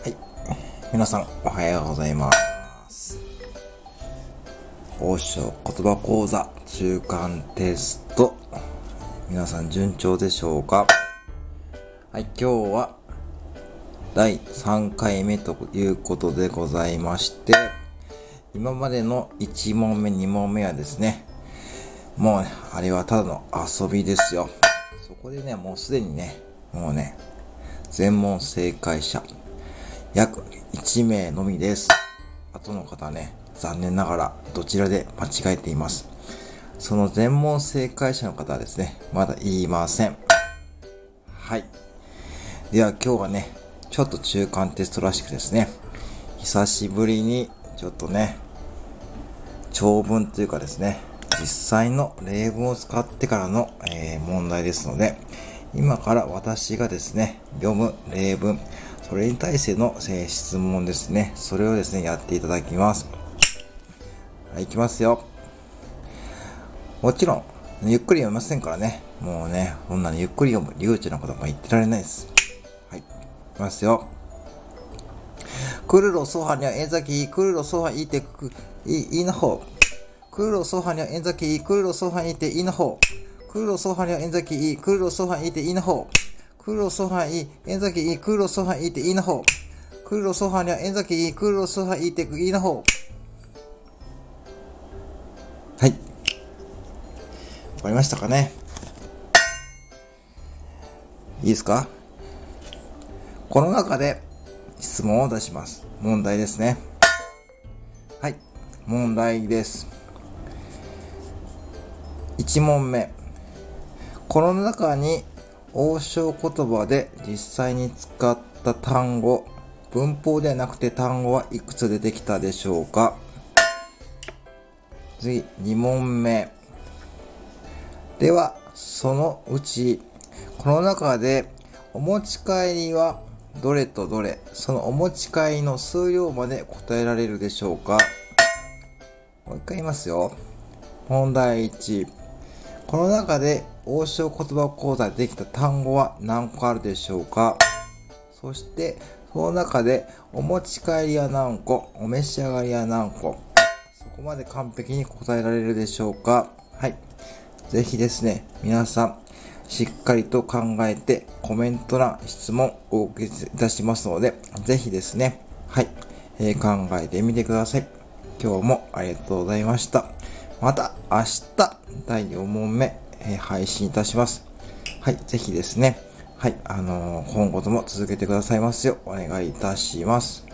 はい皆さん、おはようございます。王将言葉講座中間テスト。皆さん順調でしょうか？はい、今日は第3回目ということでございまして、今までの1問目、2問目はですね、もうね、あれはただの遊びですよ。そこでね、もうすでにね、もうね、全問正解者、約1名のみです。後の方はね、残念ながらどちらで間違えています。その全問正解者の方はですね、まだ言いません。はい。では今日はね、ちょっと中間テストらしくですね、久しぶりにちょっとね、長文というかですね、実際の例文を使ってからの、えー問題ですので、今から私がですね、読む例文、それに対しての、えー質問ですね、それをですね、やっていただきます。はい、いきますよ。もちろん、ゆっくり読みませんからね。もうね、こんなのゆっくり読む流暢なことも言ってられないです。はい、いきますよ。クルロソハニャエンザキクルロソハイテクイイナホクルロソハニャエンザキクルロソハイテイナホクルロソハニャエンザキクルロソハイテイナホクルロソハイエンザキクロソハイテイナホクロソハニャエンザキクロソハイテイナホはい。わかりましたかね？いいですか？この中で質問を出します。問題ですね。はい。問題です。1問目。この中に王将言葉で実際に使った単語、文法ではなくて単語はいくつ出てきたでしょうか？次、2問目。では、そのうち、この中でお持ち帰りはどれとどれ、そのお持ち帰りの数量まで答えられるでしょうか？もう一回言いますよ。問題1。この中で王将言葉講座でできた単語は何個あるでしょうか？そして、その中でお持ち帰りは何個、お召し上がりは何個、そこまで完璧に答えられるでしょうか？はい。ぜひですね、皆さん、しっかりと考えてコメント欄、質問をお受けいたしますので、ぜひですね、はい、えー考えてみてください。今日もありがとうございました。また明日、第4問目、えー配信いたします。はい、ぜひですね、はい、あのー今後とも続けてくださいますようお願いいたします。